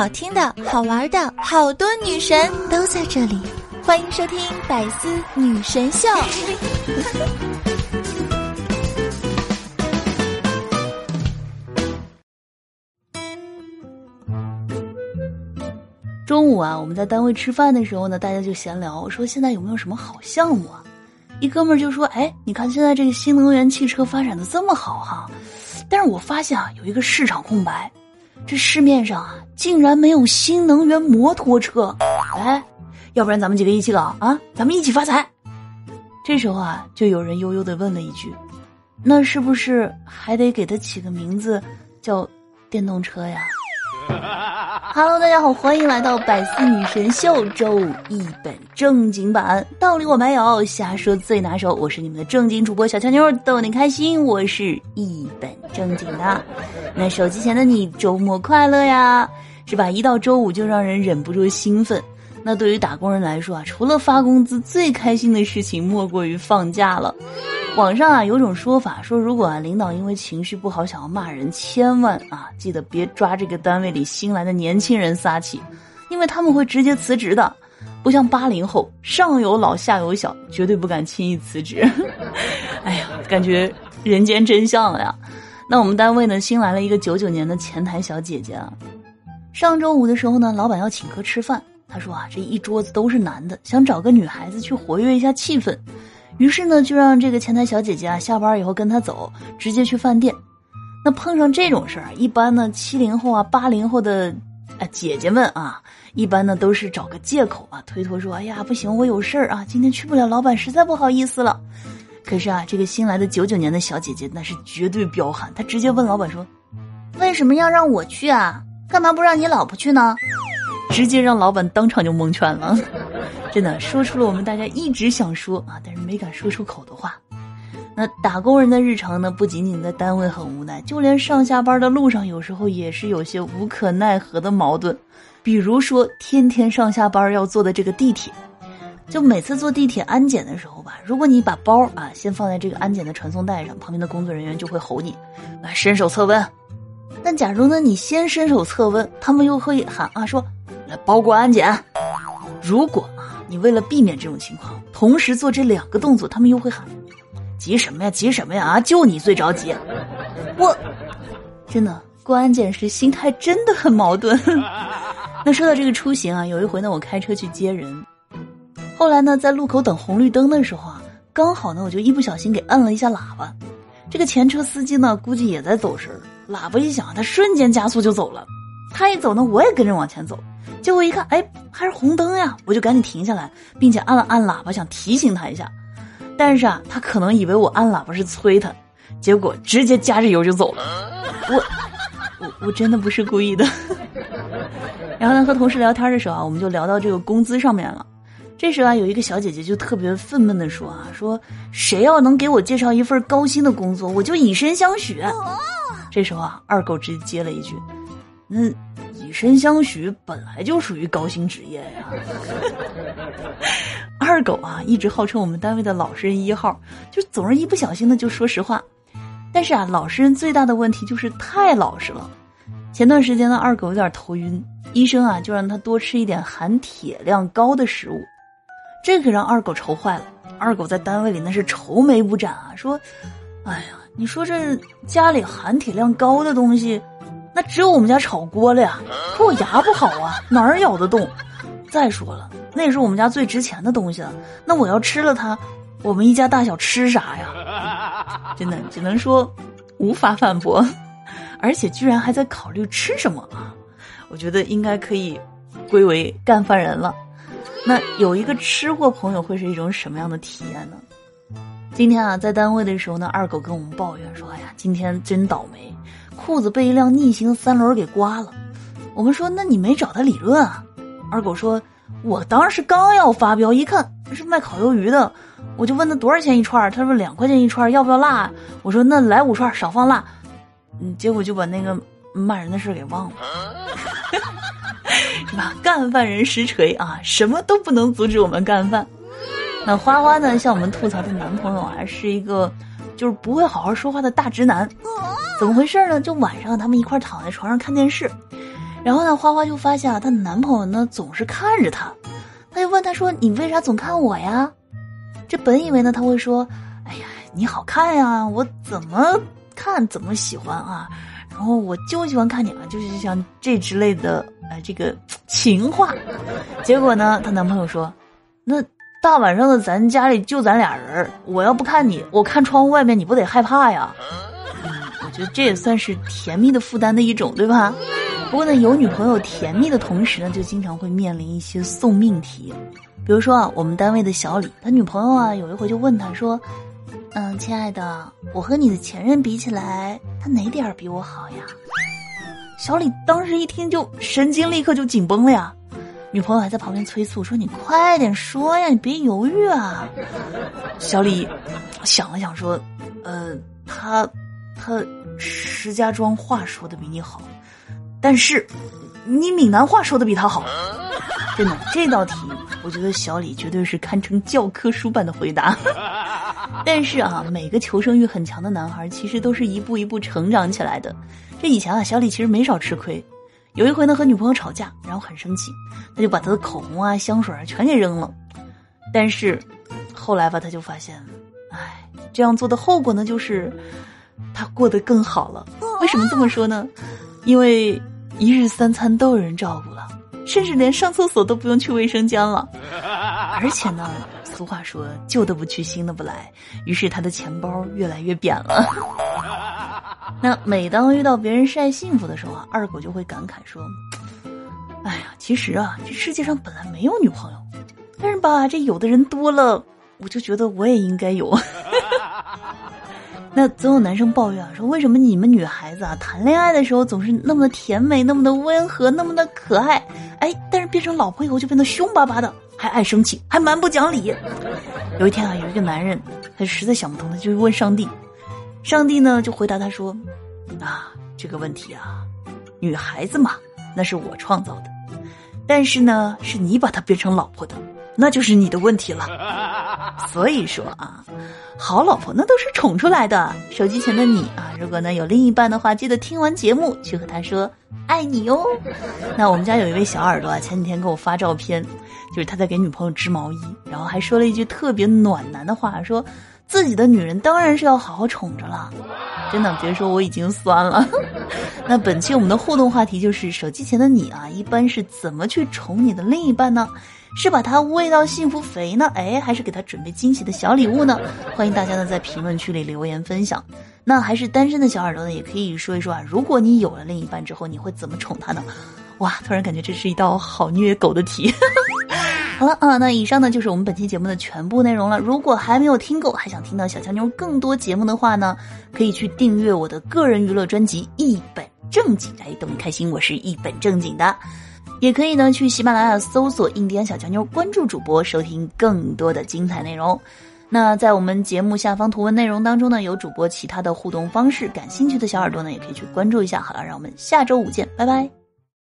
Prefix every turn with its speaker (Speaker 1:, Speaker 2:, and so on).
Speaker 1: 好听的、好玩的，好多女神都在这里，欢迎收听《百思女神秀》。
Speaker 2: 中午啊，我们在单位吃饭的时候呢，大家就闲聊，我说现在有没有什么好项目啊？一哥们儿就说：“哎，你看现在这个新能源汽车发展的这么好哈，但是我发现啊，有一个市场空白，这市面上啊，竟然没有新能源摩托车。哎，要不然咱们几个一起搞啊，咱们一起发财。”这时候啊，就有人悠悠的问了一句：“那是不是还得给它起个名字，叫电动车呀？” Hello，大家好，欢迎来到百思女神秀周五一本正经版，道理我没有，瞎说最拿手。我是你们的正经主播小强妞，逗你开心。我是一本正经的。那手机前的你，周末快乐呀，是吧？一到周五就让人忍不住兴奋。那对于打工人来说啊，除了发工资，最开心的事情莫过于放假了。网上啊有种说法，说如果啊领导因为情绪不好想要骂人，千万啊记得别抓这个单位里新来的年轻人撒气，因为他们会直接辞职的。不像八零后，上有老下有小，绝对不敢轻易辞职。哎呀，感觉人间真相了呀。那我们单位呢新来了一个九九年的前台小姐姐啊。上周五的时候呢，老板要请客吃饭，他说啊这一桌子都是男的，想找个女孩子去活跃一下气氛。于是呢，就让这个前台小姐姐啊下班以后跟他走，直接去饭店。那碰上这种事儿，一般呢七零后啊八零后的啊姐姐们啊，一般呢都是找个借口啊推脱说：“哎呀，不行，我有事儿啊，今天去不了，老板实在不好意思了。”可是啊，这个新来的九九年的小姐姐那是绝对彪悍，她直接问老板说：“为什么要让我去啊？干嘛不让你老婆去呢？”直接让老板当场就蒙圈了。真的说出了我们大家一直想说啊，但是没敢说出口的话。那打工人的日常呢，不仅仅在单位很无奈，就连上下班的路上，有时候也是有些无可奈何的矛盾。比如说，天天上下班要坐的这个地铁，就每次坐地铁安检的时候吧，如果你把包啊先放在这个安检的传送带上，旁边的工作人员就会吼你来伸手测温。但假如呢你先伸手测温，他们又会喊啊说来包过安检。如果你为了避免这种情况，同时做这两个动作，他们又会喊：“急什么呀，急什么呀！啊，就你最着急。”我真的关键是心态真的很矛盾。那说到这个出行啊，有一回呢，我开车去接人，后来呢，在路口等红绿灯的时候啊，刚好呢，我就一不小心给摁了一下喇叭。这个前车司机呢，估计也在走神儿，喇叭一响，他瞬间加速就走了。他一走呢，我也跟着往前走。结果一看，哎，还是红灯呀！我就赶紧停下来，并且按了按喇叭，想提醒他一下。但是啊，他可能以为我按喇叭是催他，结果直接加着油就走了。我，我我真的不是故意的。然后呢，和同事聊天的时候啊，我们就聊到这个工资上面了。这时候啊，有一个小姐姐就特别愤懑的说啊，说谁要能给我介绍一份高薪的工作，我就以身相许。这时候啊，二狗直接接了一句，那。以身相许本来就属于高薪职业呀。二狗啊，一直号称我们单位的老实人一号，就总是一不小心的就说实话。但是啊，老实人最大的问题就是太老实了。前段时间呢，二狗有点头晕，医生啊就让他多吃一点含铁量高的食物，这可让二狗愁坏了。二狗在单位里那是愁眉不展啊，说：“哎呀，你说这家里含铁量高的东西。”那只有我们家炒锅了呀，可我牙不好啊，哪儿咬得动？再说了，那也是我们家最值钱的东西了。那我要吃了它，我们一家大小吃啥呀？真的只能说无法反驳，而且居然还在考虑吃什么啊！我觉得应该可以归为干饭人了。那有一个吃货朋友会是一种什么样的体验呢？今天啊，在单位的时候呢，二狗跟我们抱怨说：“哎呀，今天真倒霉。”裤子被一辆逆行三轮给刮了，我们说那你没找他理论啊？二狗说，我当时刚要发飙，一看是卖烤鱿鱼的，我就问他多少钱一串，他说两块钱一串，要不要辣？我说那来五串，少放辣。嗯，结果就把那个骂人的事给忘了，是吧？干饭人实锤啊，什么都不能阻止我们干饭。那花花呢，向我们吐槽的男朋友啊是一个就是不会好好说话的大直男。怎么回事呢？就晚上他们一块躺在床上看电视，然后呢，花花就发现啊，她男朋友呢总是看着她，她就问他说：“你为啥总看我呀？”这本以为呢他会说：“哎呀，你好看呀，我怎么看怎么喜欢啊。”然后我就喜欢看你啊，就是像这之类的，呃，这个情话。结果呢，她男朋友说：“那大晚上的，咱家里就咱俩人我要不看你，我看窗户外面，你不得害怕呀？”觉得这也算是甜蜜的负担的一种，对吧？不过呢，有女朋友甜蜜的同时呢，就经常会面临一些送命题。比如说啊，我们单位的小李，他女朋友啊，有一回就问他说。嗯，亲爱的，我和你的前任比起来，他哪点儿比我好呀？小李当时一听就神经立刻就紧绷了呀，女朋友还在旁边催促说：“你快点说呀，你别犹豫啊。”小李想了想说：“呃，他他石家庄话说的比你好，但是你闽南话说的比他好。”真的，这道题我觉得小李绝对是堪称教科书般的回答。但是啊，每个求生欲很强的男孩其实都是一步一步成长起来的。这以前啊，小李其实没少吃亏。有一回呢，和女朋友吵架，然后很生气，他就把他的口红啊、香水啊全给扔了。但是后来吧，他就发现，哎，这样做的后果呢，就是他过得更好了。为什么这么说呢？因为一日三餐都有人照顾了，甚至连上厕所都不用去卫生间了。而且呢。俗话说“旧的不去，新的不来”，于是他的钱包越来越扁了。那每当遇到别人晒幸福的时候啊，二狗就会感慨说：“哎呀，其实啊，这世界上本来没有女朋友，但是吧，这有的人多了，我就觉得我也应该有。”那总有男生抱怨说：“为什么你们女孩子啊，谈恋爱的时候总是那么的甜美，那么的温和，那么的可爱？哎，但是变成老婆以后就变得凶巴巴的。”还爱生气，还蛮不讲理。有一天啊，有一个男人，他实在想不通，他就问上帝。上帝呢就回答他说：“啊，这个问题啊，女孩子嘛，那是我创造的，但是呢，是你把她变成老婆的，那就是你的问题了。所以说啊，好老婆那都是宠出来的。手机前的你啊，如果呢有另一半的话，记得听完节目去和他说爱你哟。那我们家有一位小耳朵啊，前几天给我发照片。”就是他在给女朋友织毛衣，然后还说了一句特别暖男的话，说自己的女人当然是要好好宠着了。真的，别说我已经酸了。那本期我们的互动话题就是手机前的你啊，一般是怎么去宠你的另一半呢？是把他喂到幸福肥呢？哎，还是给他准备惊喜的小礼物呢？欢迎大家呢在评论区里留言分享。那还是单身的小耳朵呢，也可以说一说啊，如果你有了另一半之后，你会怎么宠他呢？哇，突然感觉这是一道好虐狗的题。好了啊，那以上呢就是我们本期节目的全部内容了。如果还没有听够，还想听到小强妞更多节目的话呢，可以去订阅我的个人娱乐专辑《一本正经》，来逗你开心。我是一本正经的，也可以呢去喜马拉雅搜索“印第安小强妞”，关注主播，收听更多的精彩内容。那在我们节目下方图文内容当中呢，有主播其他的互动方式，感兴趣的小耳朵呢也可以去关注一下。好了，让我们下周五见，拜拜。